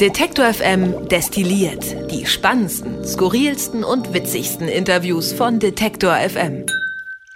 Detektor FM destilliert die spannendsten, skurrilsten und witzigsten Interviews von Detektor FM.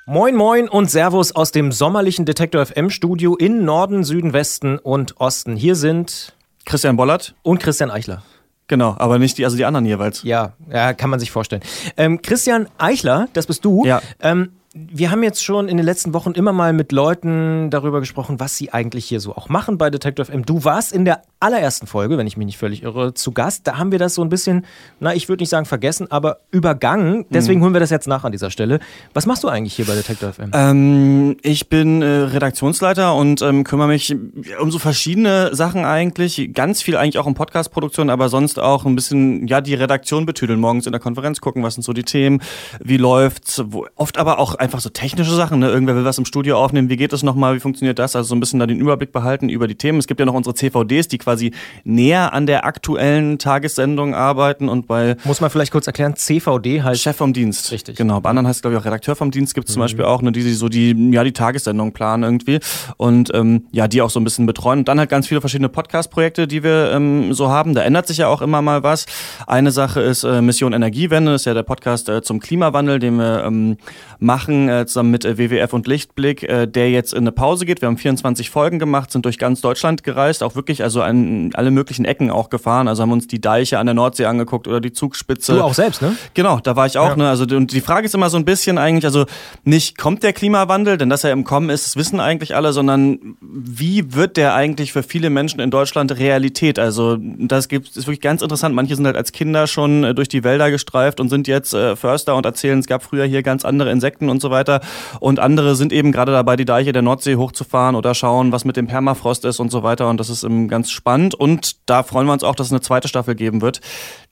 Moin Moin und Servus aus dem sommerlichen Detektor FM Studio in Norden, Süden, Westen und Osten. Hier sind Christian Bollert und Christian Eichler. Genau, aber nicht die, also die anderen jeweils. Ja, ja, kann man sich vorstellen. Ähm, Christian Eichler, das bist du. Ja. Ähm, wir haben jetzt schon in den letzten Wochen immer mal mit Leuten darüber gesprochen, was sie eigentlich hier so auch machen bei Detective M. Du warst in der allerersten Folge, wenn ich mich nicht völlig irre, zu Gast. Da haben wir das so ein bisschen, na, ich würde nicht sagen vergessen, aber übergangen. Deswegen mhm. holen wir das jetzt nach an dieser Stelle. Was machst du eigentlich hier bei Detective M? Ähm, ich bin äh, Redaktionsleiter und ähm, kümmere mich um so verschiedene Sachen eigentlich. Ganz viel eigentlich auch um Podcast-Produktion, aber sonst auch ein bisschen, ja, die Redaktion betüdeln. Morgens in der Konferenz gucken, was sind so die Themen, wie läuft's. Wo, oft aber auch einfach so technische Sachen. Ne? Irgendwer will was im Studio aufnehmen. Wie geht das nochmal? Wie funktioniert das? Also so ein bisschen da den Überblick behalten über die Themen. Es gibt ja noch unsere CVDs, die quasi näher an der aktuellen Tagessendung arbeiten und bei. Muss man vielleicht kurz erklären, CVD heißt. Chef vom Dienst. Richtig. Genau. Bei anderen heißt es, glaube ich, auch Redakteur vom Dienst gibt es zum mhm. Beispiel auch, ne, die so die, ja, die Tagessendung planen irgendwie. Und ähm, ja, die auch so ein bisschen betreuen. Und dann halt ganz viele verschiedene Podcast-Projekte, die wir ähm, so haben. Da ändert sich ja auch immer mal was. Eine Sache ist äh, Mission Energiewende, das ist ja der Podcast äh, zum Klimawandel, den wir ähm, machen, äh, zusammen mit äh, WWF und Lichtblick, äh, der jetzt in eine Pause geht. Wir haben 24 Folgen gemacht, sind durch ganz Deutschland gereist, auch wirklich also an alle möglichen Ecken auch gefahren. Also haben uns die Deiche an der Nordsee angeguckt oder die Zugspitze. Du auch selbst, ne? Genau, da war ich auch. Ja. Ne? Also und die Frage ist immer so ein bisschen eigentlich, also nicht kommt der Klimawandel, denn dass er im Kommen ist, das wissen eigentlich alle, sondern wie wird der eigentlich für viele Menschen in Deutschland Realität? Also das gibt ist wirklich ganz interessant. Manche sind halt als Kinder schon äh, durch die Wälder gestreift und sind jetzt äh, Förster und erzählen, es gab früher hier ganz andere Insekten und so weiter. Und andere sind eben gerade dabei, die Deiche der Nordsee hochzufahren oder schauen, was mit dem Permafrost ist und so weiter. Und das ist eben ganz spannend. Und da freuen wir uns auch, dass es eine zweite Staffel geben wird,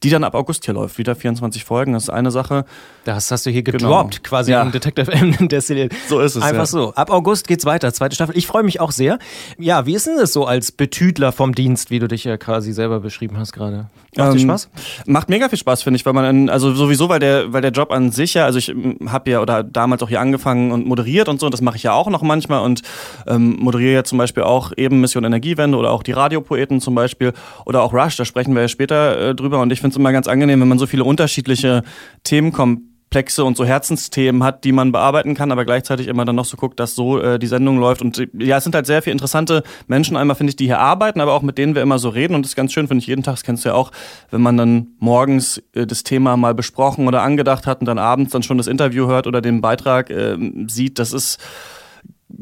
die dann ab August hier läuft. Wieder 24 Folgen, das ist eine Sache. Das hast du hier gedroppt, genau. quasi ja. im Detective M. So ist es. Einfach ja. so. Ab August geht's weiter, zweite Staffel. Ich freue mich auch sehr. Ja, wie ist denn das so als Betüdler vom Dienst, wie du dich ja quasi selber beschrieben hast gerade? Macht ähm, dir Spaß? Macht mega viel Spaß, finde ich, weil man, in, also sowieso, weil der, weil der Job an sich ja, also ich habe ja oder damals auch hier angefangen und moderiert und so, und das mache ich ja auch noch manchmal und ähm, moderiere ja zum Beispiel auch eben Mission Energiewende oder auch die Radiopoeten zum Beispiel oder auch Rush, da sprechen wir ja später äh, drüber und ich finde es immer ganz angenehm, wenn man so viele unterschiedliche Themen kommt Komplexe und so Herzensthemen hat, die man bearbeiten kann, aber gleichzeitig immer dann noch so guckt, dass so äh, die Sendung läuft. Und ja, es sind halt sehr viele interessante Menschen einmal, finde ich, die hier arbeiten, aber auch mit denen wir immer so reden. Und das ist ganz schön, finde ich, jeden Tag, das kennst du ja auch, wenn man dann morgens äh, das Thema mal besprochen oder angedacht hat und dann abends dann schon das Interview hört oder den Beitrag äh, sieht, das ist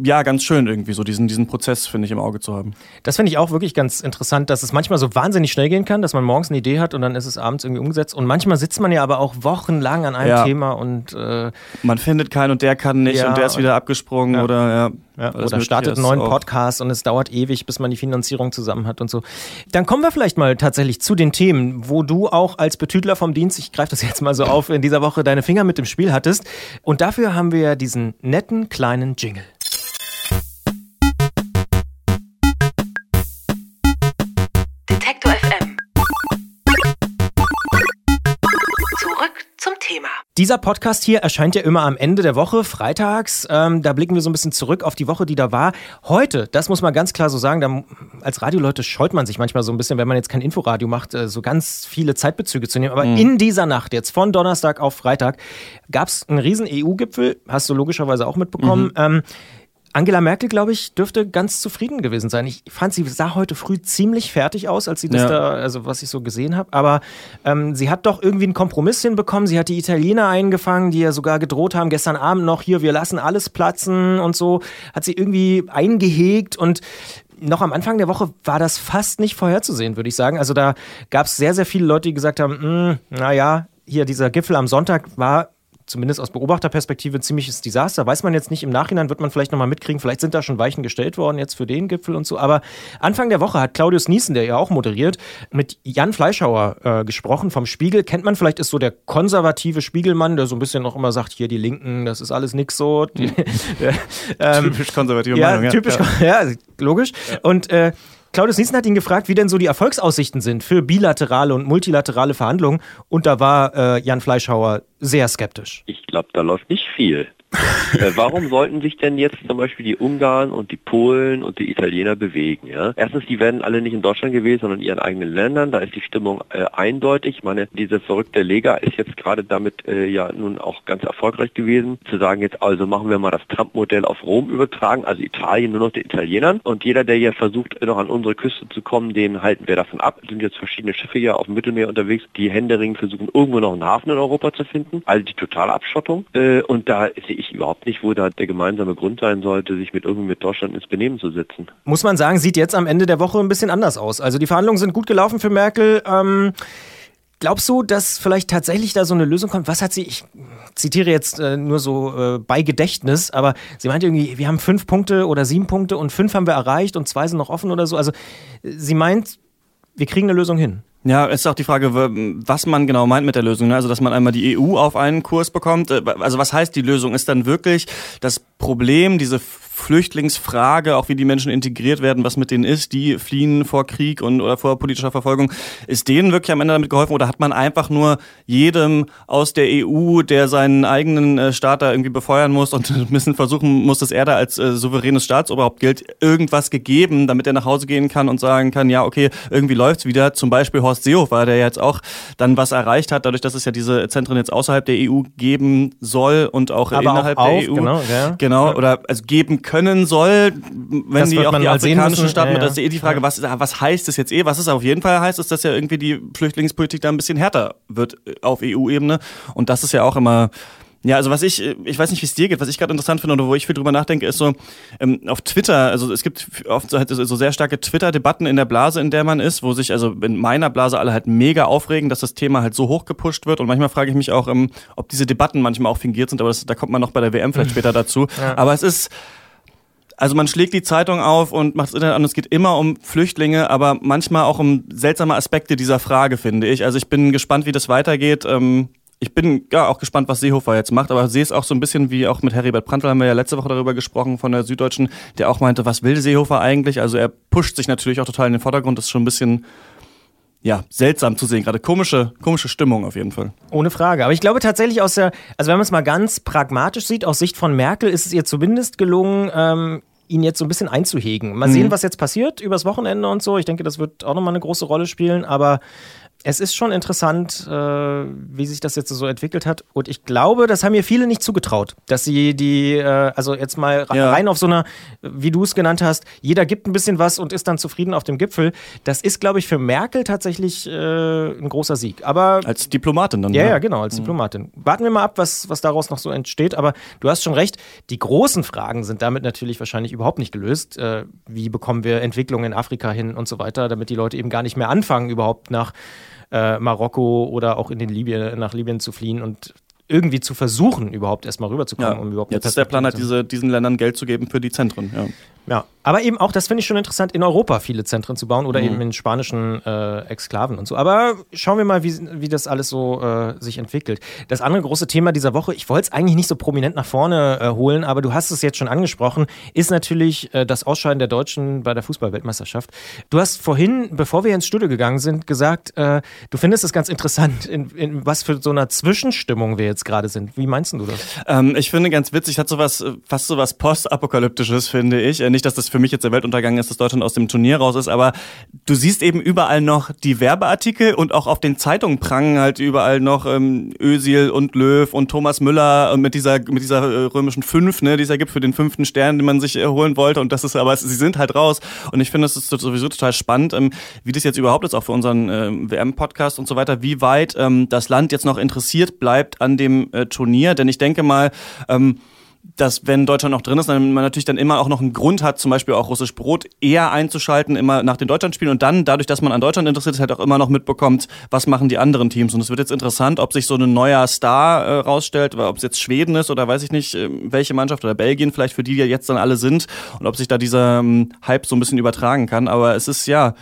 ja, ganz schön irgendwie, so diesen, diesen Prozess, finde ich, im Auge zu haben. Das finde ich auch wirklich ganz interessant, dass es manchmal so wahnsinnig schnell gehen kann, dass man morgens eine Idee hat und dann ist es abends irgendwie umgesetzt. Und manchmal sitzt man ja aber auch wochenlang an einem ja. Thema und äh, man findet keinen und der kann nicht ja, und der ist wieder abgesprungen ja. oder ja. Ja, oder startet einen neuen Podcast und es dauert ewig, bis man die Finanzierung zusammen hat und so. Dann kommen wir vielleicht mal tatsächlich zu den Themen, wo du auch als Betüdler vom Dienst, ich greife das jetzt mal so auf, in dieser Woche deine Finger mit dem Spiel hattest. Und dafür haben wir ja diesen netten kleinen Jingle. Dieser Podcast hier erscheint ja immer am Ende der Woche, freitags. Ähm, da blicken wir so ein bisschen zurück auf die Woche, die da war. Heute, das muss man ganz klar so sagen, da, als Radioleute scheut man sich manchmal so ein bisschen, wenn man jetzt kein Inforadio macht, äh, so ganz viele Zeitbezüge zu nehmen. Aber mhm. in dieser Nacht, jetzt von Donnerstag auf Freitag, gab es einen riesen EU-Gipfel, hast du logischerweise auch mitbekommen. Mhm. Ähm, Angela Merkel, glaube ich, dürfte ganz zufrieden gewesen sein. Ich fand, sie sah heute früh ziemlich fertig aus, als sie das ja. da, also was ich so gesehen habe. Aber ähm, sie hat doch irgendwie einen Kompromiss hinbekommen. Sie hat die Italiener eingefangen, die ja sogar gedroht haben, gestern Abend noch hier, wir lassen alles platzen und so. Hat sie irgendwie eingehegt und noch am Anfang der Woche war das fast nicht vorherzusehen, würde ich sagen. Also da gab es sehr, sehr viele Leute, die gesagt haben, hm, naja, hier dieser Gipfel am Sonntag war zumindest aus Beobachterperspektive ein ziemliches Desaster. Weiß man jetzt nicht, im Nachhinein wird man vielleicht nochmal mitkriegen, vielleicht sind da schon Weichen gestellt worden jetzt für den Gipfel und so. Aber Anfang der Woche hat Claudius Niesen, der ja auch moderiert, mit Jan Fleischhauer äh, gesprochen vom Spiegel. Kennt man vielleicht, ist so der konservative Spiegelmann, der so ein bisschen noch immer sagt, hier die Linken, das ist alles nix so. Die, äh, ähm, typisch konservative ja, Meinung. Ja, typisch, ja, ja logisch. Ja. Und äh, Claudius Niesen hat ihn gefragt, wie denn so die Erfolgsaussichten sind für bilaterale und multilaterale Verhandlungen. Und da war äh, Jan Fleischhauer sehr skeptisch. Ich glaube, da läuft nicht viel. äh, warum sollten sich denn jetzt zum Beispiel die Ungarn und die Polen und die Italiener bewegen? Ja? Erstens, die werden alle nicht in Deutschland gewesen, sondern in ihren eigenen Ländern. Da ist die Stimmung äh, eindeutig. Ich meine, diese verrückte Lega ist jetzt gerade damit äh, ja nun auch ganz erfolgreich gewesen, zu sagen, jetzt also machen wir mal das Trump-Modell auf Rom übertragen, also Italien nur noch den Italienern. Und jeder, der hier versucht, noch an unsere Küste zu kommen, den halten wir davon ab. Es sind jetzt verschiedene Schiffe hier auf dem Mittelmeer unterwegs, die händeringend versuchen, irgendwo noch einen Hafen in Europa zu finden. Also die totale Abschottung. Äh, und da sehe ich überhaupt nicht, wo da der gemeinsame Grund sein sollte, sich mit irgendwie mit Deutschland ins Benehmen zu setzen. Muss man sagen, sieht jetzt am Ende der Woche ein bisschen anders aus. Also die Verhandlungen sind gut gelaufen für Merkel. Ähm Glaubst du, dass vielleicht tatsächlich da so eine Lösung kommt? Was hat sie, ich zitiere jetzt äh, nur so äh, bei Gedächtnis, aber sie meinte irgendwie, wir haben fünf Punkte oder sieben Punkte und fünf haben wir erreicht und zwei sind noch offen oder so. Also sie meint, wir kriegen eine Lösung hin. Ja, ist auch die Frage, was man genau meint mit der Lösung. Ne? Also, dass man einmal die EU auf einen Kurs bekommt. Äh, also, was heißt die Lösung? Ist dann wirklich das Problem, diese Flüchtlingsfrage, auch wie die Menschen integriert werden, was mit denen ist, die fliehen vor Krieg und oder vor politischer Verfolgung, ist denen wirklich am Ende damit geholfen oder hat man einfach nur jedem aus der EU, der seinen eigenen äh, Staat da irgendwie befeuern muss und ein bisschen versuchen muss, dass er da als äh, souveränes Staatsoberhaupt gilt, irgendwas gegeben, damit er nach Hause gehen kann und sagen kann, ja, okay, irgendwie läuft's wieder. Zum Beispiel Horst Seehofer, der jetzt auch dann was erreicht hat, dadurch, dass es ja diese Zentren jetzt außerhalb der EU geben soll und auch Aber innerhalb auch der auf, EU. Genau, ja. Genau, oder also geben können soll, wenn Das die auch die afrikanischen. Staaten, Ja, das ist ja. eh die Frage, was, was heißt das jetzt eh? Was es auf jeden Fall heißt, ist, dass ja irgendwie die Flüchtlingspolitik da ein bisschen härter wird äh, auf EU-Ebene. Und das ist ja auch immer ja, also was ich, äh, ich weiß nicht, wie es dir geht, was ich gerade interessant finde oder wo ich viel drüber nachdenke, ist so, ähm, auf Twitter, also es gibt oft so, halt so sehr starke Twitter-Debatten in der Blase, in der man ist, wo sich also in meiner Blase alle halt mega aufregen, dass das Thema halt so hoch gepusht wird und manchmal frage ich mich auch, ähm, ob diese Debatten manchmal auch fingiert sind, aber das, da kommt man noch bei der WM vielleicht später dazu. Aber es ist, also man schlägt die Zeitung auf und macht das Internet an. Es geht immer um Flüchtlinge, aber manchmal auch um seltsame Aspekte dieser Frage, finde ich. Also ich bin gespannt, wie das weitergeht. Ähm, ich bin ja auch gespannt, was Seehofer jetzt macht, aber sehe es auch so ein bisschen wie auch mit Heribert Prantl haben wir ja letzte Woche darüber gesprochen von der Süddeutschen, der auch meinte, was will Seehofer eigentlich? Also er pusht sich natürlich auch total in den Vordergrund. Das ist schon ein bisschen ja, seltsam zu sehen. Gerade komische, komische Stimmung auf jeden Fall. Ohne Frage. Aber ich glaube tatsächlich aus der, also wenn man es mal ganz pragmatisch sieht, aus Sicht von Merkel ist es ihr zumindest gelungen, ähm, ihn jetzt so ein bisschen einzuhegen. Mal sehen, was jetzt passiert übers Wochenende und so. Ich denke, das wird auch nochmal eine große Rolle spielen, aber es ist schon interessant, äh, wie sich das jetzt so entwickelt hat. Und ich glaube, das haben mir viele nicht zugetraut, dass sie die, äh, also jetzt mal Ja. rein auf so einer, wie du es genannt hast, jeder gibt ein bisschen was und ist dann zufrieden auf dem Gipfel. Das ist, glaube ich, für Merkel tatsächlich äh, ein großer Sieg. Aber Als Diplomatin dann. ja, ne? ja, genau, als Diplomatin. Warten wir mal ab, was, was daraus noch so entsteht. Aber du hast schon recht, die großen Fragen sind damit natürlich wahrscheinlich überhaupt nicht gelöst. Äh, wie bekommen wir Entwicklung in Afrika hin und so weiter, damit die Leute eben gar nicht mehr anfangen, überhaupt nach äh, Marokko oder auch in den Libyen, nach Libyen zu fliehen und irgendwie zu versuchen, überhaupt erstmal rüberzukommen, Ja. um überhaupt Jetzt ist der Plan halt, diese, diesen Ländern Geld zu geben für die Zentren. Ja. ja, aber eben auch, das finde ich schon interessant, in Europa viele Zentren zu bauen oder Mhm. eben in spanischen äh, Exklaven und so. Aber schauen wir mal, wie, wie das alles so äh, sich entwickelt. Das andere große Thema dieser Woche, ich wollte es eigentlich nicht so prominent nach vorne äh, holen, aber du hast es jetzt schon angesprochen, ist natürlich äh, das Ausscheiden der Deutschen bei der Fußball-Weltmeisterschaft. Du hast vorhin, bevor wir ins Studio gegangen sind, gesagt, äh, du findest es ganz interessant, in, in was für so einer Zwischenstimmung wir jetzt gerade sind. Wie meinst du das? Ähm, ich finde ganz witzig, hat sowas, fast sowas postapokalyptisches, finde ich. Äh, Nicht, dass das für mich jetzt der Weltuntergang ist, dass Deutschland aus dem Turnier raus ist, aber du siehst eben überall noch die Werbeartikel und auch auf den Zeitungen prangen halt überall noch ähm, Özil und Löw und Thomas Müller mit dieser, mit dieser äh, römischen Fünf, ne, die es ja gibt für den fünften Stern, den man sich äh, holen wollte und das ist, aber sie sind halt raus und ich finde, es ist sowieso total spannend, ähm, wie das jetzt überhaupt ist, auch für unseren ähm, WM-Podcast und so weiter, wie weit ähm, das Land jetzt noch interessiert bleibt an dem äh, Turnier, denn ich denke mal, ähm, dass wenn Deutschland noch drin ist, dann man natürlich dann immer auch noch einen Grund hat, zum Beispiel auch russisch Brot eher einzuschalten, immer nach den Deutschlandspielen und dann, dadurch, dass man an Deutschland interessiert ist, halt auch immer noch mitbekommt, was machen die anderen Teams. Und es wird jetzt interessant, ob sich so ein neuer Star äh, rausstellt, ob es jetzt Schweden ist oder weiß ich nicht, äh, welche Mannschaft oder Belgien vielleicht, für die die jetzt dann alle sind und ob sich da dieser ähm, Hype so ein bisschen übertragen kann. Aber es ist ja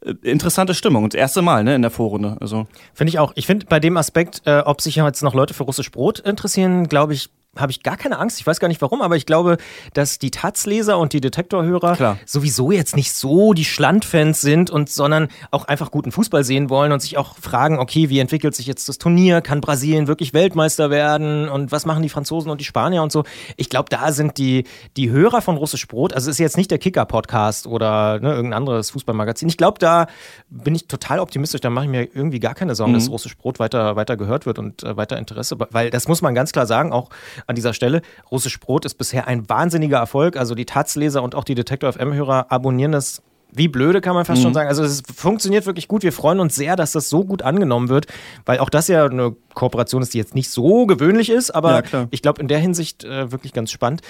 äh, interessante Stimmung und das erste Mal ne, in der Vorrunde. Also Finde ich auch. Ich finde bei dem Aspekt, äh, ob sich jetzt noch Leute für russisch Brot interessieren, glaube ich, habe ich gar keine Angst. Ich weiß gar nicht warum, aber ich glaube, dass die Taz-Leser und die Detektorhörer sowieso jetzt nicht so die Schlandfans sind und sondern auch einfach guten Fußball sehen wollen und sich auch fragen, okay, wie entwickelt sich jetzt das Turnier? Kann Brasilien wirklich Weltmeister werden? Und was machen die Franzosen und die Spanier und so? Ich glaube, da sind die, die Hörer von Russisch Brot, also es ist jetzt nicht der Kicker-Podcast oder ne, irgendein anderes Fußballmagazin. Ich glaube, da bin ich total optimistisch. Da mache ich mir irgendwie gar keine Sorgen, mhm. dass Russisch Brot weiter, weiter gehört wird und äh, weiter Interesse, weil das muss man ganz klar sagen, auch an dieser Stelle. Russisch Brot ist bisher ein wahnsinniger Erfolg. Also die Taz-Leser und auch die Detektor FM-Hörer abonnieren das wie blöde kann man fast mhm. schon sagen. Also es funktioniert wirklich gut. Wir freuen uns sehr, dass das so gut angenommen wird, weil auch das ja eine Kooperation ist, die jetzt nicht so gewöhnlich ist, aber ja, ich glaube in der Hinsicht äh, wirklich ganz spannend.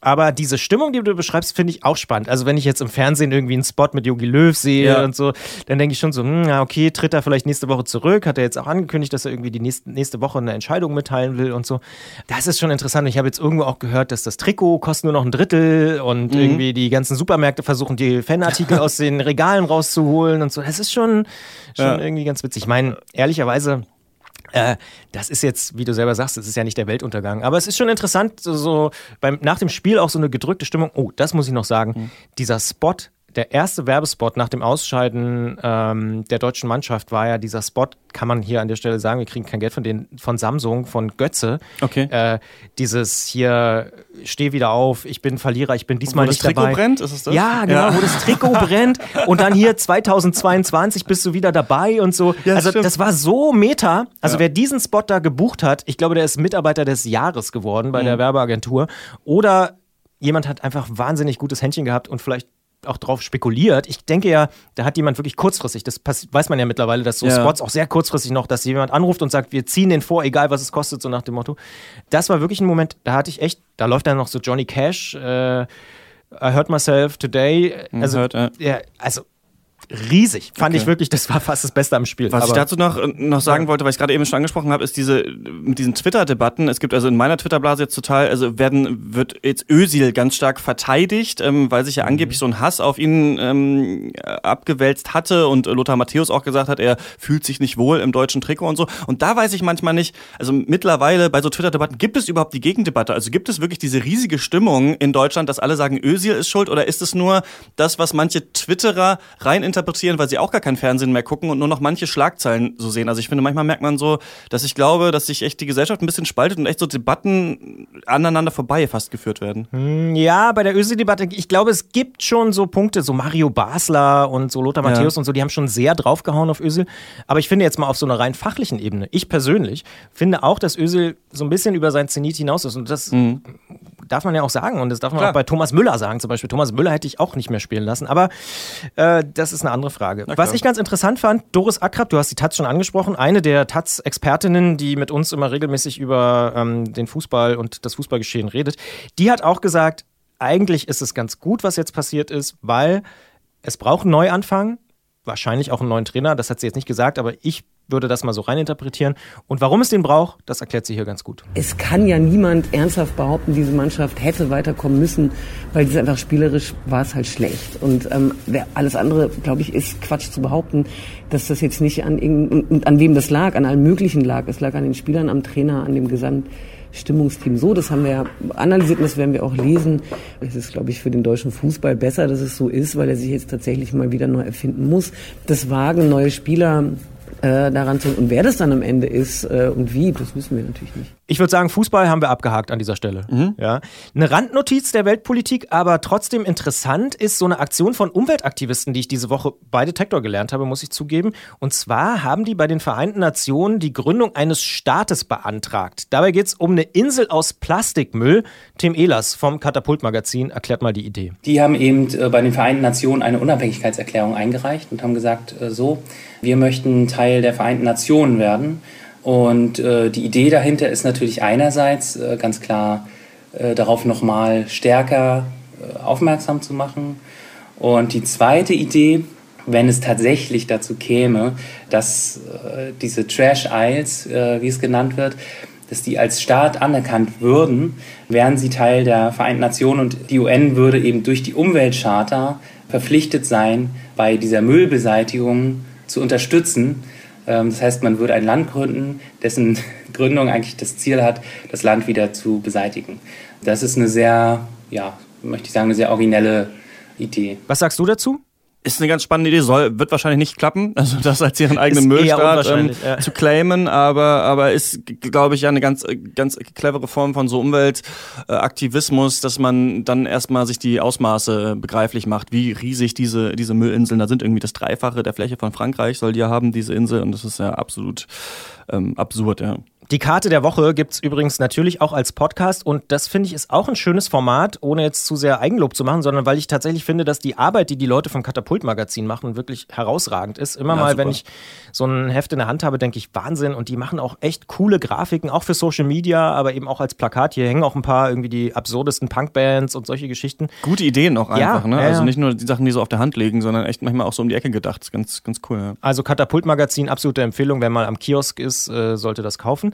Aber diese Stimmung, die du beschreibst, finde ich auch spannend. Also wenn ich jetzt im Fernsehen irgendwie einen Spot mit Yogi Löw sehe ja. und so, dann denke ich schon so, hm, okay, tritt er vielleicht nächste Woche zurück, hat er jetzt auch angekündigt, dass er irgendwie die nächste, nächste Woche eine Entscheidung mitteilen will und so. Das ist schon interessant. Ich habe jetzt irgendwo auch gehört, dass das Trikot kostet nur noch ein Drittel und mhm. irgendwie die ganzen Supermärkte versuchen, die Fanartikel aus den Regalen rauszuholen und so. Das ist schon, schon ja. irgendwie ganz witzig. Ich meine, ehrlicherweise, äh, das ist jetzt, wie du selber sagst, das ist ja nicht der Weltuntergang. Aber es ist schon interessant, so, so beim, nach dem Spiel auch so eine gedrückte Stimmung. Oh, das muss ich noch sagen. Mhm. Dieser Spot der erste Werbespot nach dem Ausscheiden ähm, der deutschen Mannschaft war ja dieser Spot, kann man hier an der Stelle sagen, wir kriegen kein Geld von, den, von Samsung, von Götze. Okay. Äh, dieses hier, steh wieder auf, ich bin Verlierer, ich bin diesmal wo nicht das Trikot dabei. brennt, ist es das? Ja, genau, ja. wo das Trikot brennt und dann hier 2022 bist du wieder dabei und so. Ja, also stimmt. das war so meta. Also ja. wer diesen Spot da gebucht hat, ich glaube, der ist Mitarbeiter des Jahres geworden bei mhm. der Werbeagentur. Oder jemand hat einfach wahnsinnig gutes Händchen gehabt und vielleicht auch drauf spekuliert. Ich denke ja, da hat jemand wirklich kurzfristig, das weiß man ja mittlerweile, dass so ja. Spots auch sehr kurzfristig noch, dass jemand anruft und sagt, wir ziehen den vor, egal was es kostet, so nach dem Motto. Das war wirklich ein Moment, da hatte ich echt, da läuft dann noch so Johnny Cash, äh, I Hurt Myself Today. Mhm, also, hört, ja. ja, also riesig. Fand okay. ich wirklich, das war fast das Beste am Spiel. Was Aber, ich dazu noch, äh, noch sagen ja. wollte, weil ich gerade eben schon angesprochen habe, ist diese, mit diesen Twitter-Debatten, es gibt also in meiner Twitter-Blase jetzt total, also werden, wird jetzt Ösil ganz stark verteidigt, ähm, weil sich ja mhm. angeblich so ein Hass auf ihn ähm, abgewälzt hatte und Lothar Matthäus auch gesagt hat, er fühlt sich nicht wohl im deutschen Trikot und so. Und da weiß ich manchmal nicht, also mittlerweile bei so Twitter-Debatten, gibt es überhaupt die Gegendebatte? Also gibt es wirklich diese riesige Stimmung in Deutschland, dass alle sagen, Ösil ist schuld oder ist es nur das, was manche Twitterer rein interpretieren, weil sie auch gar kein Fernsehen mehr gucken und nur noch manche Schlagzeilen so sehen. Also ich finde, manchmal merkt man so, dass ich glaube, dass sich echt die Gesellschaft ein bisschen spaltet und echt so Debatten aneinander vorbei fast geführt werden. Hm, ja, bei der Öse-Debatte, ich glaube, es gibt schon so Punkte, so Mario Basler und so Lothar Matthäus ja. und so, die haben schon sehr draufgehauen auf Ösel. Aber ich finde jetzt mal auf so einer rein fachlichen Ebene, ich persönlich finde auch, dass Ösel so ein bisschen über sein Zenit hinaus ist. Und das mhm. darf man ja auch sagen. Und das darf man Klar. auch bei Thomas Müller sagen. Zum Beispiel, Thomas Müller hätte ich auch nicht mehr spielen lassen. Aber äh, das ist eine andere Frage. Was ich ganz interessant fand, Doris Akrab, du hast die Taz schon angesprochen, eine der Taz-Expertinnen, die mit uns immer regelmäßig über ähm, den Fußball und das Fußballgeschehen redet, die hat auch gesagt, eigentlich ist es ganz gut, was jetzt passiert ist, weil es braucht einen Neuanfang, wahrscheinlich auch einen neuen Trainer, das hat sie jetzt nicht gesagt, aber ich würde das mal so reininterpretieren. Und warum es den braucht, das erklärt sie hier ganz gut. Es kann ja niemand ernsthaft behaupten, diese Mannschaft hätte weiterkommen müssen, weil es einfach spielerisch war es halt schlecht. Und ähm, alles andere, glaube ich, ist Quatsch zu behaupten, dass das jetzt nicht an, an wem das lag, an allen möglichen lag. Es lag an den Spielern, am Trainer, an dem Gesamt. Stimmungsteam so. Das haben wir ja analysiert und das werden wir auch lesen. Es ist, glaube ich, für den deutschen Fußball besser, dass es so ist, weil er sich jetzt tatsächlich mal wieder neu erfinden muss. Das Wagen, neue Spieler äh, daran zu. Und wer das dann am Ende ist äh, und wie, das wissen wir natürlich nicht. Ich würde sagen, Fußball haben wir abgehakt an dieser Stelle. Mhm. Ja. Eine Randnotiz der Weltpolitik, aber trotzdem interessant ist so eine Aktion von Umweltaktivisten, die ich diese Woche bei Detektor gelernt habe, muss ich zugeben. Und zwar haben die bei den Vereinten Nationen die Gründung eines Staates beantragt. Dabei geht es um eine Insel aus Plastikmüll. Tim Ehlers vom Katapult-Magazin erklärt mal die Idee. Die haben eben äh, bei den Vereinten Nationen eine Unabhängigkeitserklärung eingereicht und haben gesagt, äh, so, wir möchten Teil der Vereinten Nationen werden. Und äh, die Idee dahinter ist natürlich einerseits äh, ganz klar äh, darauf nochmal stärker äh, aufmerksam zu machen. Und die zweite Idee, wenn es tatsächlich dazu käme, dass äh, diese Trash Isles, äh, wie es genannt wird, dass die als Staat anerkannt würden, wären sie Teil der Vereinten Nationen und die UN würde eben durch die Umweltcharta verpflichtet sein, bei dieser Müllbeseitigung zu unterstützen. Ähm, das heißt, man würde ein Land gründen, dessen Gründung eigentlich das Ziel hat, das Land wieder zu beseitigen. Das ist eine sehr, ja, möchte ich sagen, eine sehr originelle Idee. Was sagst du dazu? Ist eine ganz spannende Idee, soll, wird wahrscheinlich nicht klappen, also das als ihren eigenen Müllstaat ähm, ja. zu claimen, aber, aber ist, glaube ich, ja eine ganz, ganz clevere Form von so Umweltaktivismus, dass man dann erstmal sich die Ausmaße begreiflich macht, wie riesig diese, diese Müllinseln da sind. Irgendwie das Dreifache der Fläche von Frankreich soll die ja haben, diese Insel, und das ist ja absolut ähm, absurd, ja. Die Karte der Woche gibt es übrigens natürlich auch als Podcast und das finde ich ist auch ein schönes Format, ohne jetzt zu sehr Eigenlob zu machen, sondern weil ich tatsächlich finde, dass die Arbeit, die die Leute vom Katapult-Magazin machen, wirklich herausragend ist. Immer ja, mal, super. wenn ich so ein Heft in der Hand habe, denke ich Wahnsinn und die machen auch echt coole Grafiken, auch für Social Media, aber eben auch als Plakat. Hier hängen auch ein paar irgendwie die absurdesten Punkbands und solche Geschichten. Gute Ideen auch einfach, ja, ne? Ja, also nicht nur die Sachen, die so auf der Hand liegen, sondern echt manchmal auch so um die Ecke gedacht. Ganz, ganz cool. Ja. Also Katapult-Magazin, absolute Empfehlung, wenn man am Kiosk ist, äh, sollte das kaufen.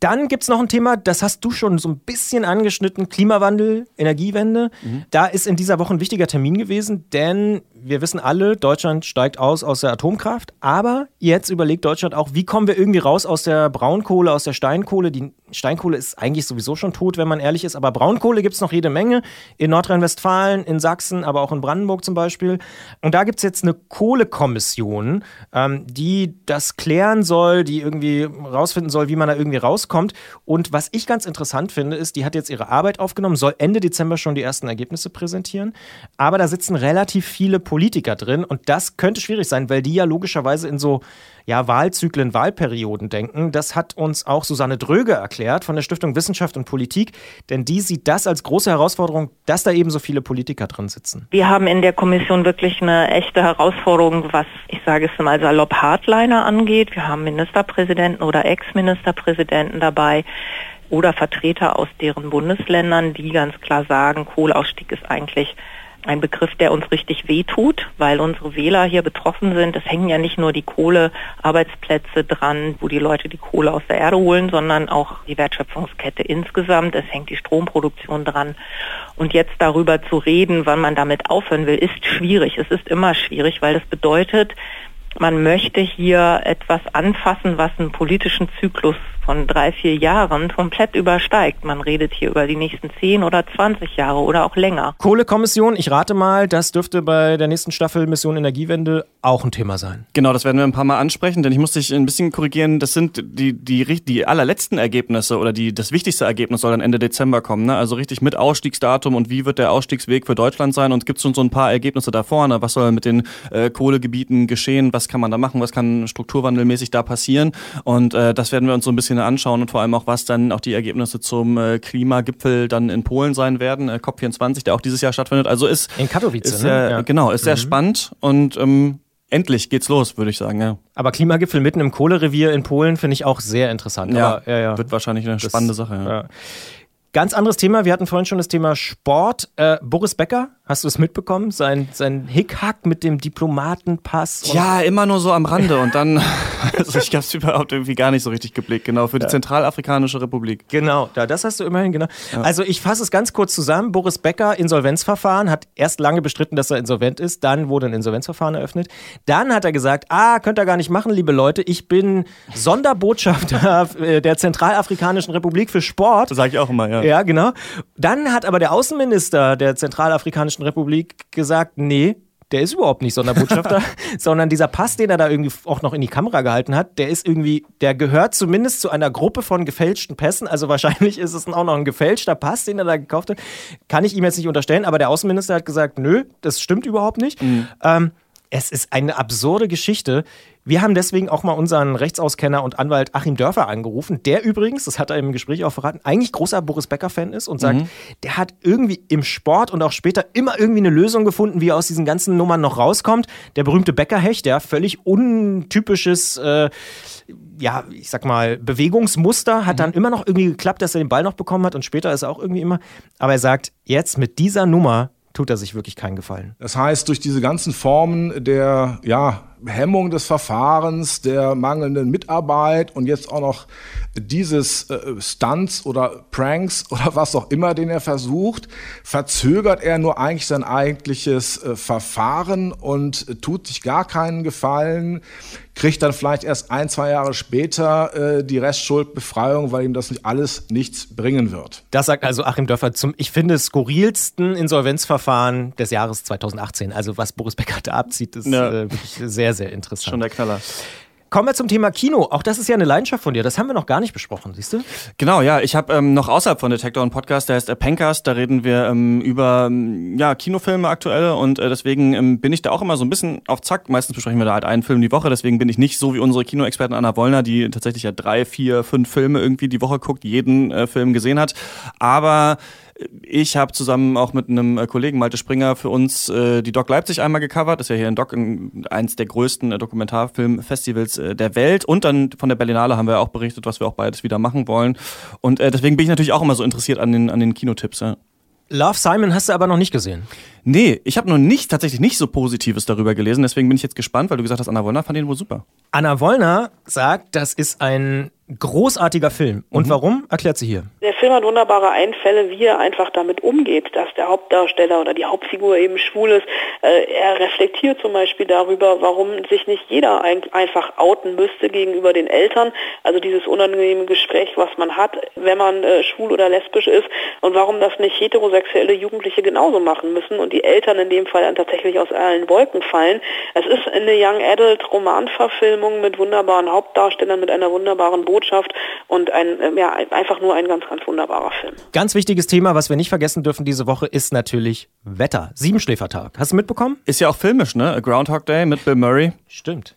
Dann gibt es noch ein Thema, das hast du schon so ein bisschen angeschnitten, Klimawandel, Energiewende. Mhm. Da ist in dieser Woche ein wichtiger Termin gewesen, denn wir wissen alle, Deutschland steigt aus aus der Atomkraft, aber jetzt überlegt Deutschland auch, wie kommen wir irgendwie raus aus der Braunkohle, aus der Steinkohle. Die Steinkohle ist eigentlich sowieso schon tot, wenn man ehrlich ist, aber Braunkohle gibt es noch jede Menge. In Nordrhein-Westfalen, in Sachsen, aber auch in Brandenburg zum Beispiel. Und da gibt es jetzt eine Kohlekommission, ähm, die das klären soll, die irgendwie rausfinden soll, wie man da irgendwie rauskommt. Und was ich ganz interessant finde, ist, die hat jetzt ihre Arbeit aufgenommen, soll Ende Dezember schon die ersten Ergebnisse präsentieren. Aber da sitzen relativ viele Politiker drin und das könnte schwierig sein, weil die ja logischerweise in so ja, Wahlzyklen, Wahlperioden denken. Das hat uns auch Susanne Dröge erklärt von der Stiftung Wissenschaft und Politik, denn die sieht das als große Herausforderung, dass da eben so viele Politiker drin sitzen. Wir haben in der Kommission wirklich eine echte Herausforderung, was ich sage es mal salopp Hardliner angeht. Wir haben Ministerpräsidenten oder Ex-Ministerpräsidenten dabei oder Vertreter aus deren Bundesländern, die ganz klar sagen, Kohleausstieg ist eigentlich ein Begriff, der uns richtig wehtut, weil unsere Wähler hier betroffen sind. Es hängen ja nicht nur die Kohlearbeitsplätze dran, wo die Leute die Kohle aus der Erde holen, sondern auch die Wertschöpfungskette insgesamt. Es hängt die Stromproduktion dran. Und jetzt darüber zu reden, wann man damit aufhören will, ist schwierig. Es ist immer schwierig, weil das bedeutet, man möchte hier etwas anfassen, was einen politischen Zyklus von drei, vier Jahren komplett übersteigt. Man redet hier über die nächsten zehn oder zwanzig Jahre oder auch länger. Kohlekommission, ich rate mal, das dürfte bei der nächsten Staffel Mission Energiewende auch ein Thema sein. Genau, das werden wir ein paar Mal ansprechen, denn ich muss dich ein bisschen korrigieren. Das sind die, die, die allerletzten Ergebnisse oder die, das wichtigste Ergebnis soll dann Ende Dezember kommen. Ne? Also richtig mit Ausstiegsdatum und wie wird der Ausstiegsweg für Deutschland sein und gibt es schon so ein paar Ergebnisse da vorne. Was soll mit den äh, Kohlegebieten geschehen? Was kann man da machen? Was kann strukturwandelmäßig da passieren? Und äh, das werden wir uns so ein bisschen anschauen und vor allem auch, was dann auch die Ergebnisse zum äh, Klimagipfel dann in Polen sein werden, äh, COP24, der auch dieses Jahr stattfindet. Also ist in Katowice, ist, ne? ja. genau, ist sehr mhm. spannend und ähm, endlich geht's los, würde ich sagen. Ja. Aber Klimagipfel mitten im Kohlerevier in Polen finde ich auch sehr interessant. Ja, Aber, ja, ja. wird wahrscheinlich eine das, spannende Sache. Ja. Ganz anderes Thema. Wir hatten vorhin schon das Thema Sport. Äh, Boris Becker, hast du es mitbekommen? Sein, sein Hickhack mit dem Diplomatenpass. Ja, immer nur so am Rande. Und dann, also ich habe es überhaupt irgendwie gar nicht so richtig geblickt. Genau, für die ja. Zentralafrikanische Republik. Genau, da, das hast du immerhin, genau. Ja. Also ich fasse es ganz kurz zusammen. Boris Becker, Insolvenzverfahren, hat erst lange bestritten, dass er insolvent ist. Dann wurde ein Insolvenzverfahren eröffnet. Dann hat er gesagt, ah, könnt ihr gar nicht machen, liebe Leute. Ich bin Sonderbotschafter der Zentralafrikanischen Republik für Sport. Das sage ich auch immer, ja. Ja. genau. Dann hat aber der Außenminister der Zentralafrikanischen Republik gesagt, nee, der ist überhaupt nicht Sonderbotschafter, sondern dieser Pass, den er da irgendwie auch noch in die Kamera gehalten hat, der ist irgendwie, der gehört zumindest zu einer Gruppe von gefälschten Pässen. Also wahrscheinlich ist es auch noch ein gefälschter Pass, den er da gekauft hat. Kann ich ihm jetzt nicht unterstellen, aber der Außenminister hat gesagt, nö, das stimmt überhaupt nicht. Mhm. Ähm, es ist eine absurde Geschichte. Wir haben deswegen auch mal unseren Rechtsauskenner und Anwalt Achim Dörfer angerufen, der übrigens, das hat er im Gespräch auch verraten, eigentlich großer Boris Becker-Fan ist und sagt, mhm. der hat irgendwie im Sport und auch später immer irgendwie eine Lösung gefunden, wie er aus diesen ganzen Nummern noch rauskommt. Der berühmte Beckerhecht, der völlig untypisches, äh, ja, ich sag mal, Bewegungsmuster, hat mhm. dann immer noch irgendwie geklappt, dass er den Ball noch bekommen hat und später ist er auch irgendwie immer. Aber er sagt, jetzt mit dieser Nummer tut er sich wirklich keinen Gefallen. Das heißt, durch diese ganzen Formen der ja, Hemmung des Verfahrens, der mangelnden Mitarbeit und jetzt auch noch dieses äh, Stunts oder Pranks oder was auch immer, den er versucht, verzögert er nur eigentlich sein eigentliches äh, Verfahren und tut sich gar keinen Gefallen. Kriegt dann vielleicht erst ein, zwei Jahre später äh, die Restschuldbefreiung, weil ihm das nicht alles nichts bringen wird. Das sagt also Achim Dörfer zum, ich finde, skurrilsten Insolvenzverfahren des Jahres 2018. Also was Boris Becker da abzieht, ist ja. äh, wirklich sehr, sehr interessant. Schon der Knaller. Kommen wir zum Thema Kino. Auch das ist ja eine Leidenschaft von dir. Das haben wir noch gar nicht besprochen, siehst du? Genau, ja. Ich habe ähm, noch außerhalb von Detektor einen Podcast, der heißt äh, Pencast. Da reden wir ähm, über ähm, ja, Kinofilme aktuell und äh, deswegen ähm, bin ich da auch immer so ein bisschen auf Zack. Meistens besprechen wir da halt einen Film die Woche. Deswegen bin ich nicht so wie unsere Kinoexperten Anna Wollner, die tatsächlich ja drei, vier, fünf Filme irgendwie die Woche guckt, jeden äh, Film gesehen hat. Aber ich habe zusammen auch mit einem äh, Kollegen Malte Springer für uns äh, die Doc Leipzig einmal gecovert. Das ist ja hier in Doc ein, eins der größten äh, Dokumentarfilmfestivals äh, der Welt. Und dann von der Berlinale haben wir auch berichtet, was wir auch beides wieder machen wollen. Und äh, deswegen bin ich natürlich auch immer so interessiert an den, an den Kinotipps. Ja. Love Simon hast du aber noch nicht gesehen. Nee, ich habe noch nicht tatsächlich nicht so Positives darüber gelesen. Deswegen bin ich jetzt gespannt, weil du gesagt hast, Anna Wollner fand den wohl super. Anna Wollner sagt, das ist ein großartiger Film. Und mhm. warum, erklärt sie hier. Der Film hat wunderbare Einfälle, wie er einfach damit umgeht, dass der Hauptdarsteller oder die Hauptfigur eben schwul ist. Äh, er reflektiert zum Beispiel darüber, warum sich nicht jeder ein, einfach outen müsste gegenüber den Eltern. Also dieses unangenehme Gespräch, was man hat, wenn man äh, schwul oder lesbisch ist und warum das nicht heterosexuelle Jugendliche genauso machen müssen und die Eltern in dem Fall dann tatsächlich aus allen Wolken fallen. Es ist eine Young Adult Romanverfilmung mit wunderbaren Hauptdarstellern, mit einer wunderbaren Botschaft Botschaft und ein, ähm, ja, einfach nur ein ganz, ganz wunderbarer Film. Ganz wichtiges Thema, was wir nicht vergessen dürfen diese Woche, ist natürlich Wetter. Siebenschläfertag. Hast du mitbekommen? Ist ja auch filmisch, ne? A Groundhog Day mit Bill Murray. Stimmt.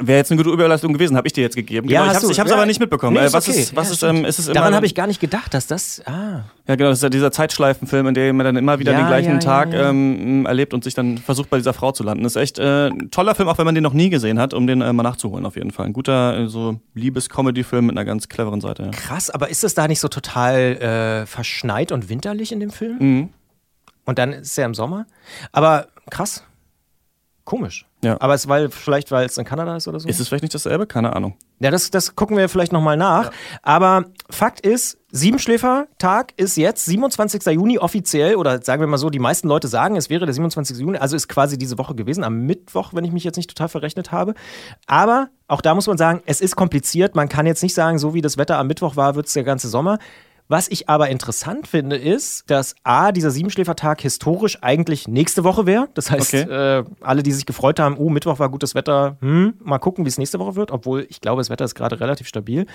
Wäre jetzt eine gute Überleistung gewesen, habe ich dir jetzt gegeben. Ja, genau, ich habe es ja. aber nicht mitbekommen. Nee, ist was okay. ist, was ja, ist, ähm, ist es immer Daran habe ich gar nicht gedacht, dass das. Ah. Ja, genau, das ist ja dieser Zeitschleifenfilm, in dem man dann immer wieder Ja, den gleichen Tag. Ähm, erlebt und sich dann versucht, bei dieser Frau zu landen. Das ist echt äh, ein toller Film, auch wenn man den noch nie gesehen hat, um den äh, mal nachzuholen, auf jeden Fall. Ein guter äh, so Liebes-Comedy-Film mit einer ganz cleveren Seite. Krass, aber ist es da nicht so total äh, verschneit und winterlich in dem Film? Mhm. Und dann ist es ja im Sommer. Aber krass. Komisch. Ja. Aber es weil vielleicht, weil es in Kanada ist oder so? Ist es vielleicht nicht dasselbe? Keine Ahnung. Ja, das, das gucken wir vielleicht nochmal nach. Aber Fakt ist, Siebenschläfertag ist jetzt 27. Juni offiziell, oder sagen wir mal so, die meisten Leute sagen, es wäre der 27. Juni, also ist quasi diese Woche gewesen, am Mittwoch, wenn ich mich jetzt nicht total verrechnet habe. Aber auch da muss man sagen, es ist kompliziert. Man kann jetzt nicht sagen, so wie das Wetter am Mittwoch war, wird es der ganze Sommer. Was ich aber interessant finde, ist, dass A, dieser Siebenschläfertag historisch eigentlich nächste Woche wäre. Das heißt, Okay. äh, alle, die sich gefreut haben, oh, Mittwoch war gutes Wetter, hm, mal gucken, wie es nächste Woche wird. Obwohl ich glaube, das Wetter ist gerade relativ stabil,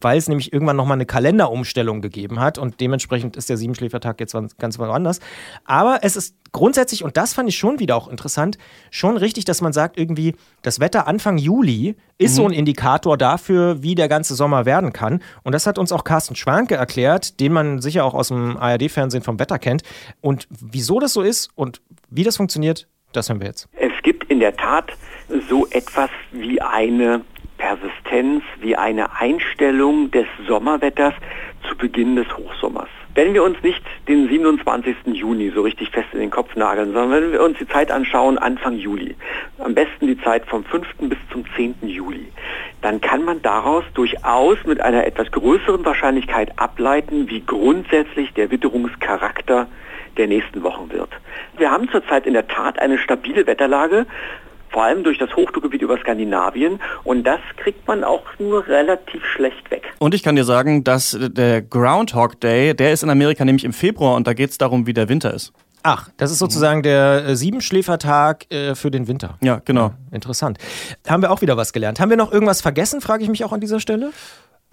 weil es nämlich irgendwann nochmal eine Kalenderumstellung gegeben hat und dementsprechend ist der Siebenschläfertag jetzt ganz- woanders. Aber es ist grundsätzlich, und das fand ich schon wieder auch interessant, schon richtig, dass man sagt, irgendwie, das Wetter Anfang Juli ist so ein Indikator dafür, wie der ganze Sommer werden kann. Und das hat uns auch Carsten Schwanke erklärt, den man sicher auch aus dem ARD-Fernsehen vom Wetter kennt. Und wieso das so ist und wie das funktioniert, das hören wir jetzt. Es gibt in der Tat so etwas wie eine Persistenz, wie eine Einstellung des Sommerwetters zu Beginn des Hochsommers. Wenn wir uns nicht den 27. Juni so richtig fest in den Kopf nageln, sondern wenn wir uns die Zeit anschauen, Anfang Juli, am besten die Zeit vom 5. bis zum 10. Juli, dann kann man daraus durchaus mit einer etwas größeren Wahrscheinlichkeit ableiten, wie grundsätzlich der Witterungscharakter der nächsten Wochen wird. Wir haben zurzeit in der Tat eine stabile Wetterlage, vor allem durch das Hochdruckgebiet über Skandinavien und das kriegt man auch nur relativ schlecht weg. Und ich kann dir sagen, dass der Groundhog Day, der ist in Amerika nämlich im Februar und da geht es darum, wie der Winter ist. Ach, das ist sozusagen der äh, Siebenschläfertag äh, für den Winter. Ja, genau. Interessant. Haben wir auch wieder was gelernt. Haben wir noch irgendwas vergessen, frage ich mich auch an dieser Stelle?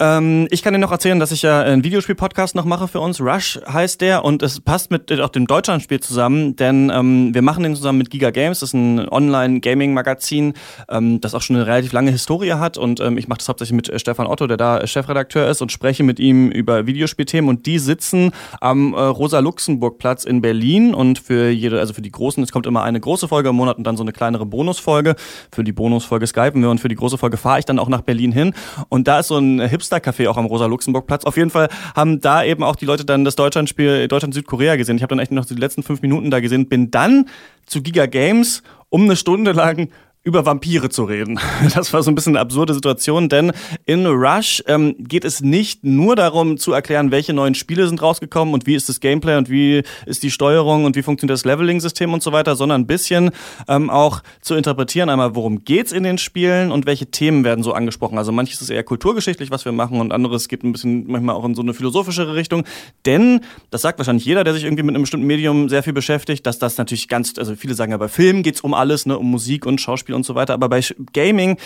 Ähm, ich kann dir noch erzählen, dass ich ja einen Videospiel-Podcast noch mache für uns. Rush heißt der und es passt mit auch dem Deutschlandspiel zusammen, denn ähm, wir machen den zusammen mit Giga Games. Das ist ein Online-Gaming-Magazin, ähm, das auch schon eine relativ lange Historie hat und ähm, ich mache das hauptsächlich mit äh, Stefan Otto, der da äh, Chefredakteur ist und spreche mit ihm über Videospielthemen und die sitzen am äh, Rosa-Luxemburg-Platz in Berlin und für jede, also für die großen, es kommt immer eine große Folge im Monat und dann so eine kleinere Bonusfolge. Für die Bonusfolge skypen wir und für die große Folge fahre ich dann auch nach Berlin hin und da ist so ein Hipster-Café auch am Rosa-Luxemburg-Platz. Auf jeden Fall haben da eben auch die Leute dann das Deutschlandspiel Deutschland-Südkorea gesehen. Ich habe dann echt noch die letzten fünf Minuten da gesehen, bin dann zu Giga Games um eine Stunde lang über Vampire zu reden. Das war so ein bisschen eine absurde Situation, denn in Rush ähm, geht es nicht nur darum zu erklären, welche neuen Spiele sind rausgekommen und wie ist das Gameplay und wie ist die Steuerung und wie funktioniert das Leveling-System und so weiter, sondern ein bisschen ähm, auch zu interpretieren, einmal worum geht's in den Spielen und welche Themen werden so angesprochen. Also manches ist eher kulturgeschichtlich, was wir machen und anderes geht ein bisschen manchmal auch in so eine philosophischere Richtung. Denn, das sagt wahrscheinlich jeder, der sich irgendwie mit einem bestimmten Medium sehr viel beschäftigt, dass das natürlich ganz, also viele sagen ja, bei Filmen geht's um alles, ne, um Musik und Schauspiel und so weiter, aber bei Gaming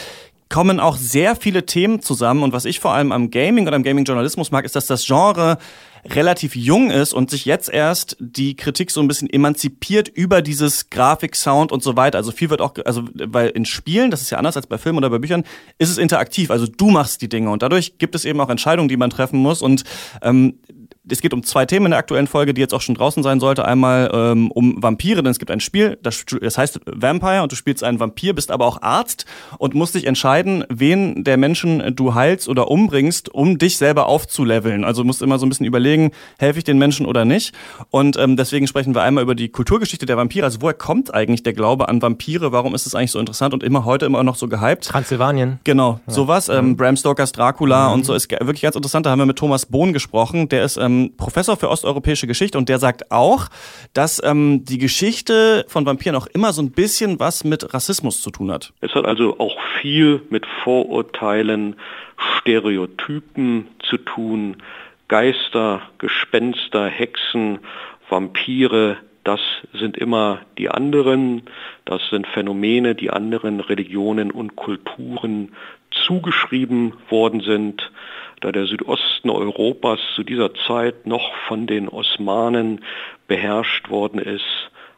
kommen auch sehr viele Themen zusammen. Und was ich vor allem am Gaming oder am Gaming-Journalismus mag, ist, dass das Genre relativ jung ist und sich jetzt erst die Kritik so ein bisschen emanzipiert über dieses Grafik, Sound und so weiter. Also viel wird auch, also weil in Spielen, das ist ja anders als bei Filmen oder bei Büchern, ist es interaktiv. Also du machst die Dinge und dadurch gibt es eben auch Entscheidungen, die man treffen muss. Und ähm, es geht um zwei Themen in der aktuellen Folge, die jetzt auch schon draußen sein sollte. Einmal ähm, um Vampire, denn es gibt ein Spiel, das, das heißt Vampire und du spielst einen Vampir, bist aber auch Arzt und musst dich entscheiden, wen der Menschen du heilst oder umbringst, um dich selber aufzuleveln. Also musst immer so ein bisschen überlegen, helfe ich den Menschen oder nicht. Und ähm, deswegen sprechen wir einmal über die Kulturgeschichte der Vampire. Also woher kommt eigentlich der Glaube an Vampire? Warum ist es eigentlich so interessant und immer heute immer noch so gehypt? Transsilvanien. Genau, ja. sowas. Ähm, Bram Stokers Dracula mhm. und so ist wirklich ganz interessant. Da haben wir mit Thomas Bohn gesprochen. Der ist ähm, ähm, Professor für osteuropäische Geschichte und der sagt auch, dass ähm, die Geschichte von Vampiren auch immer so ein bisschen was mit Rassismus zu tun hat. Es hat also auch viel mit Vorurteilen, Stereotypen zu tun. Geister, Gespenster, Hexen, Vampire, das sind immer die anderen, das sind Phänomene, die anderen Religionen und Kulturen zugeschrieben worden sind da der Südosten Europas zu dieser Zeit noch von den Osmanen beherrscht worden ist,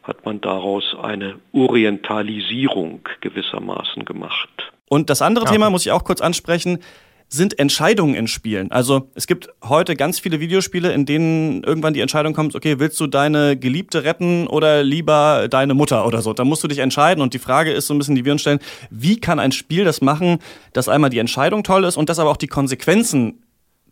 hat man daraus eine Orientalisierung gewissermaßen gemacht. Und das andere ja. Thema muss ich auch kurz ansprechen sind Entscheidungen in Spielen. Also es gibt heute ganz viele Videospiele, in denen irgendwann die Entscheidung kommt, okay, willst du deine Geliebte retten oder lieber deine Mutter oder so? Da musst du dich entscheiden und die Frage ist so ein bisschen, die wir uns stellen, wie kann ein Spiel das machen, dass einmal die Entscheidung toll ist und dass aber auch die Konsequenzen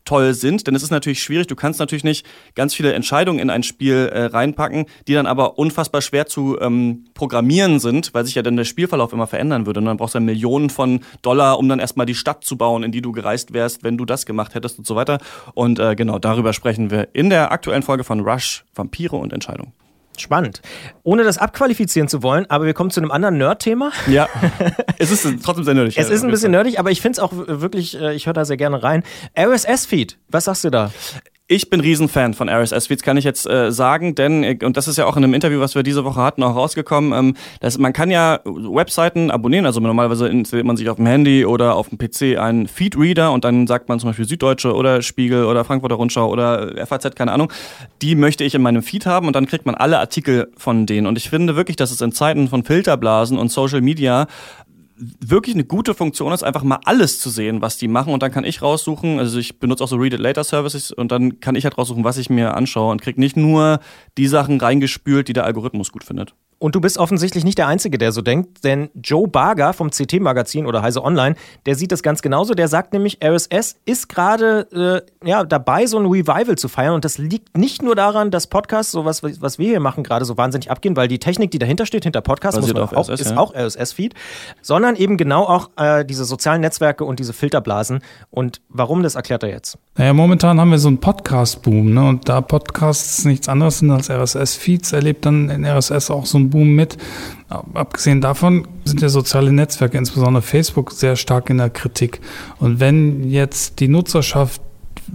toll sind, denn es ist natürlich schwierig, du kannst natürlich nicht ganz viele Entscheidungen in ein Spiel äh, reinpacken, die dann aber unfassbar schwer zu ähm, programmieren sind, weil sich ja dann der Spielverlauf immer verändern würde. Und dann brauchst du ja Millionen von Dollar, um dann erstmal die Stadt zu bauen, in die du gereist wärst, wenn du das gemacht hättest und so weiter. Und äh, genau darüber sprechen wir in der aktuellen Folge von Rush, Vampire und Entscheidungen. Spannend. Ohne das abqualifizieren zu wollen, aber wir kommen zu einem anderen Nerd-Thema. Ja, es ist trotzdem sehr nerdig. Es ist ein bisschen nerdig, aber ich finde es auch wirklich, äh, ich höre da sehr gerne rein. RSS-Feed, was sagst du da? Ich bin Riesenfan von RSS-Feeds, kann ich jetzt äh, sagen, denn, äh, und das ist ja auch in einem Interview, was wir diese Woche hatten, auch rausgekommen, ähm, dass man kann ja Webseiten abonnieren, also normalerweise installiert man sich auf dem Handy oder auf dem PC einen Feed-Reader und dann sagt man zum Beispiel Süddeutsche oder Spiegel oder Frankfurter Rundschau oder FAZ, keine Ahnung, die möchte ich in meinem Feed haben und dann kriegt man alle Artikel von denen. Und ich finde wirklich, dass es in Zeiten von Filterblasen und Social Media wirklich eine gute Funktion ist, einfach mal alles zu sehen, was die machen und dann kann ich raussuchen, also ich benutze auch so Read It Later Services und dann kann ich halt raussuchen, was ich mir anschaue und krieg nicht nur die Sachen reingespült, die der Algorithmus gut findet. Und du bist offensichtlich nicht der Einzige, der so denkt, denn Joe Barger vom CT-Magazin oder Heise Online, der sieht das ganz genauso. Der sagt nämlich, RSS ist gerade äh, ja, dabei, so ein Revival zu feiern. Und das liegt nicht nur daran, dass Podcasts, so was, was wir hier machen, gerade so wahnsinnig abgehen, weil die Technik, die dahinter steht, hinter Podcasts, muss man auch, RSS, ist ja. auch RSS-Feed, sondern eben genau auch äh, diese sozialen Netzwerke und diese Filterblasen. Und warum, das erklärt er jetzt. Naja, momentan haben wir so einen Podcast-Boom. Ne? Und da Podcasts nichts anderes sind als RSS-Feeds, erlebt dann in RSS auch so ein Boom mit. Abgesehen davon sind ja soziale Netzwerke, insbesondere Facebook, sehr stark in der Kritik. Und wenn jetzt die Nutzerschaft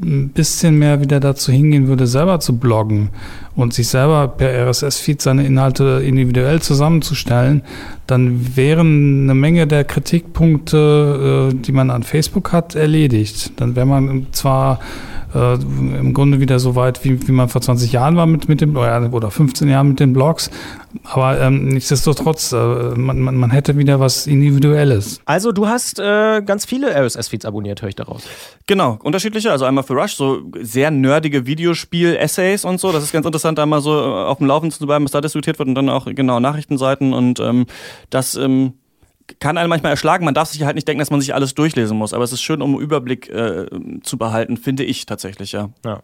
ein bisschen mehr wieder dazu hingehen würde, selber zu bloggen und sich selber per RSS-Feed seine Inhalte individuell zusammenzustellen, dann wären eine Menge der Kritikpunkte, äh, die man an Facebook hat, erledigt. Dann wäre man zwar äh, im Grunde wieder so weit, wie, wie man vor 20 Jahren war mit, mit dem, oder 15 Jahren mit den Blogs. Aber ähm, nichtsdestotrotz, äh, man, man, man hätte wieder was Individuelles. Also du hast äh, ganz viele RSS-Feeds abonniert, höre ich daraus. Genau, unterschiedliche. Also einmal für Rush, so sehr nerdige Videospiel-Essays und so. Das ist ganz interessant, da mal so äh, auf dem Laufenden zu bleiben, was da diskutiert wird und dann auch genau Nachrichtenseiten und ähm, das ähm, kann einen manchmal erschlagen. Man darf sich halt nicht denken, dass man sich alles durchlesen muss. Aber es ist schön, um einen Überblick äh, zu behalten, finde ich tatsächlich, ja. ja.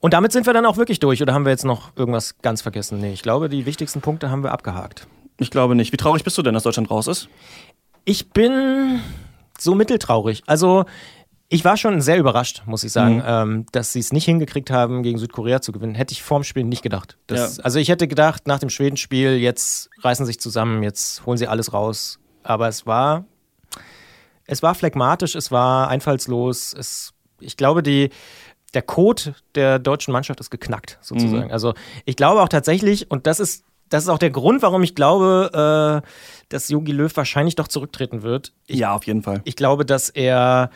Und damit sind wir dann auch wirklich durch. Oder haben wir jetzt noch irgendwas ganz vergessen? Nee, ich glaube, die wichtigsten Punkte haben wir abgehakt. Ich glaube nicht. Wie traurig bist du denn, dass Deutschland raus ist? Ich bin so mitteltraurig. Also ich war schon sehr überrascht, muss ich sagen, Mhm. ähm, dass sie es nicht hingekriegt haben, gegen Südkorea zu gewinnen. Hätte ich vorm Spiel nicht gedacht. Das, Ja. Also ich hätte gedacht, nach dem Schwedenspiel, jetzt reißen sie sich zusammen, jetzt holen sie alles raus. Aber es war, es war phlegmatisch, es war einfallslos. Es, ich glaube, die, der Code der deutschen Mannschaft ist geknackt, sozusagen. Mhm. Also ich glaube auch tatsächlich, und das ist, das ist auch der Grund, warum ich glaube, äh, dass Jogi Löw wahrscheinlich doch zurücktreten wird. Ich, ja, auf jeden Fall. Ich glaube, dass er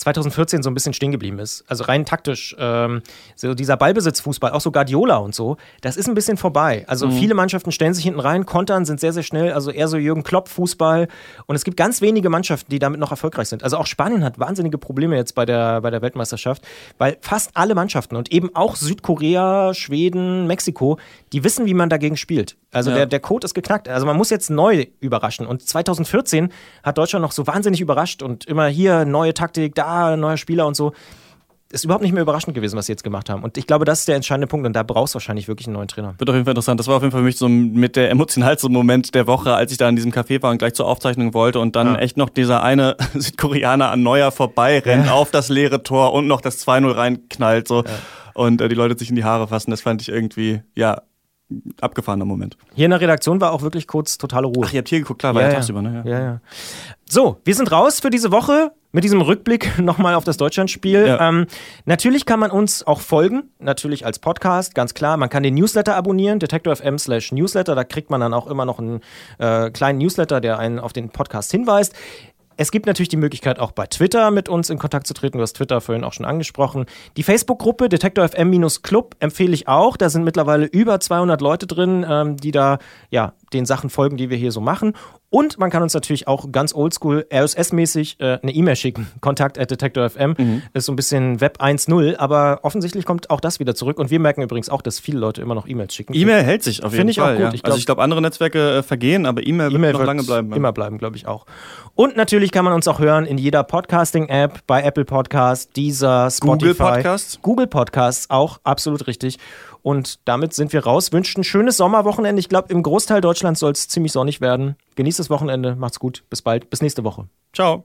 2014 so ein bisschen stehen geblieben ist. Also rein taktisch. Ähm, so dieser Ballbesitzfußball, auch so Guardiola und so, das ist ein bisschen vorbei. Also Mhm. viele Mannschaften stellen sich hinten rein, kontern, sind sehr, sehr schnell. Also eher so Jürgen Klopp-Fußball. Und es gibt ganz wenige Mannschaften, die damit noch erfolgreich sind. Also auch Spanien hat wahnsinnige Probleme jetzt bei der, bei der Weltmeisterschaft, weil fast alle Mannschaften und eben auch Südkorea, Schweden, Mexiko, die wissen, wie man dagegen spielt. Also Ja. der, der Code ist geknackt. Also man muss jetzt neu überraschen. Und 2014 hat Deutschland noch so wahnsinnig überrascht und immer hier neue Taktik, da neuer Spieler und so. Ist überhaupt nicht mehr überraschend gewesen, was sie jetzt gemacht haben. Und ich glaube, das ist der entscheidende Punkt und da brauchst du wahrscheinlich wirklich einen neuen Trainer. Wird auf jeden Fall interessant. Das war auf jeden Fall für mich so mit der emotionalste Moment der Woche, als ich da in diesem Café war und gleich zur Aufzeichnung wollte und dann Ja. echt noch dieser eine Südkoreaner an Neuer vorbeirennt auf das leere Tor und noch das 2-0 reinknallt so und äh, die Leute sich in die Haare fassen. Das fand ich irgendwie, ja, abgefahrener Moment. Hier in der Redaktion war auch wirklich kurz totale Ruhe. Ach, ihr habt hier geguckt, klar, war ja, ja, tagsüber, ne? Ja, ja. So, wir sind raus für diese Woche mit diesem Rückblick nochmal auf das Deutschlandspiel. Ja. Ähm, natürlich kann man uns auch folgen, natürlich als Podcast, ganz klar. Man kann den Newsletter abonnieren, detektor.fm slash Newsletter. Da kriegt man dann auch immer noch einen äh, kleinen Newsletter, der einen auf den Podcast hinweist. Es gibt natürlich die Möglichkeit, auch bei Twitter mit uns in Kontakt zu treten. Du hast Twitter vorhin auch schon angesprochen. Die Facebook-Gruppe Detektor FM-Club empfehle ich auch. Da sind mittlerweile über 200 Leute drin, ähm, die da ja den Sachen folgen, die wir hier so machen. Und man kann uns natürlich auch ganz oldschool RSS-mäßig äh, eine E-Mail schicken. Kontakt at Detektor FM Mhm. ist so ein bisschen Web 1.0, aber offensichtlich kommt auch das wieder zurück. Und wir merken übrigens auch, dass viele Leute immer noch E-Mails schicken. E-Mail hält sich auf jeden Finde ich auch Fall. gut. Ja. Ich glaub- also ich glaube, andere Netzwerke äh, vergehen, aber E-Mail wird E-Mail noch lange bleiben. ja. Immer bleiben, glaube ich auch. Und natürlich kann man uns auch hören in jeder Podcasting-App, bei Apple Podcasts, Deezer, Spotify. Google Podcasts? Google Podcasts, auch absolut richtig. Und damit sind wir raus. Wünscht ein schönes Sommerwochenende. Ich glaube, im Großteil Deutschlands soll es ziemlich sonnig werden. Genießt das Wochenende. Macht's gut. Bis bald. Bis nächste Woche. Ciao.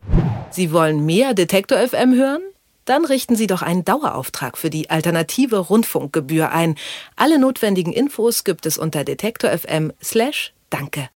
Sie wollen mehr Detektor FM hören? Dann richten Sie doch einen Dauerauftrag für die alternative Rundfunkgebühr ein. Alle notwendigen Infos gibt es unter detektor.fm/danke.